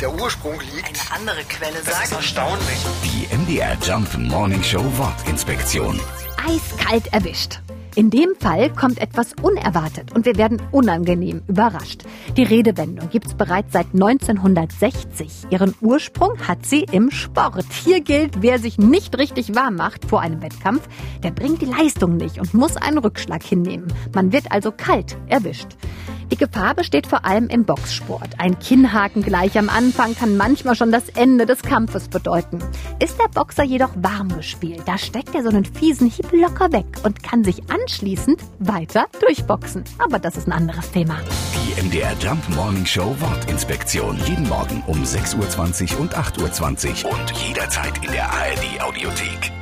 der Ursprung liegt. Eine andere Quelle Das ist sagt. erstaunlich. Die MDR Jump Morning Show Wortinspektion. eiskalt erwischt. In dem Fall kommt etwas unerwartet und wir werden unangenehm überrascht. Die Redewendung gibt's bereits seit 1960. Ihren Ursprung hat sie im Sport. Hier gilt, wer sich nicht richtig warm macht vor einem Wettkampf, der bringt die Leistung nicht und muss einen Rückschlag hinnehmen. Man wird also kalt erwischt. Die Gefahr besteht vor allem im Boxsport. Ein Kinnhaken gleich am Anfang kann manchmal schon das Ende des Kampfes bedeuten. Ist der Boxer jedoch warm gespielt, da steckt er so einen fiesen Hieb locker weg und kann sich anschließend weiter durchboxen. Aber das ist ein anderes Thema. Die MDR Jump Morning Show Wortinspektion. Jeden Morgen um 6.20 Uhr und 8.20 Uhr und jederzeit in der ARD Audiothek.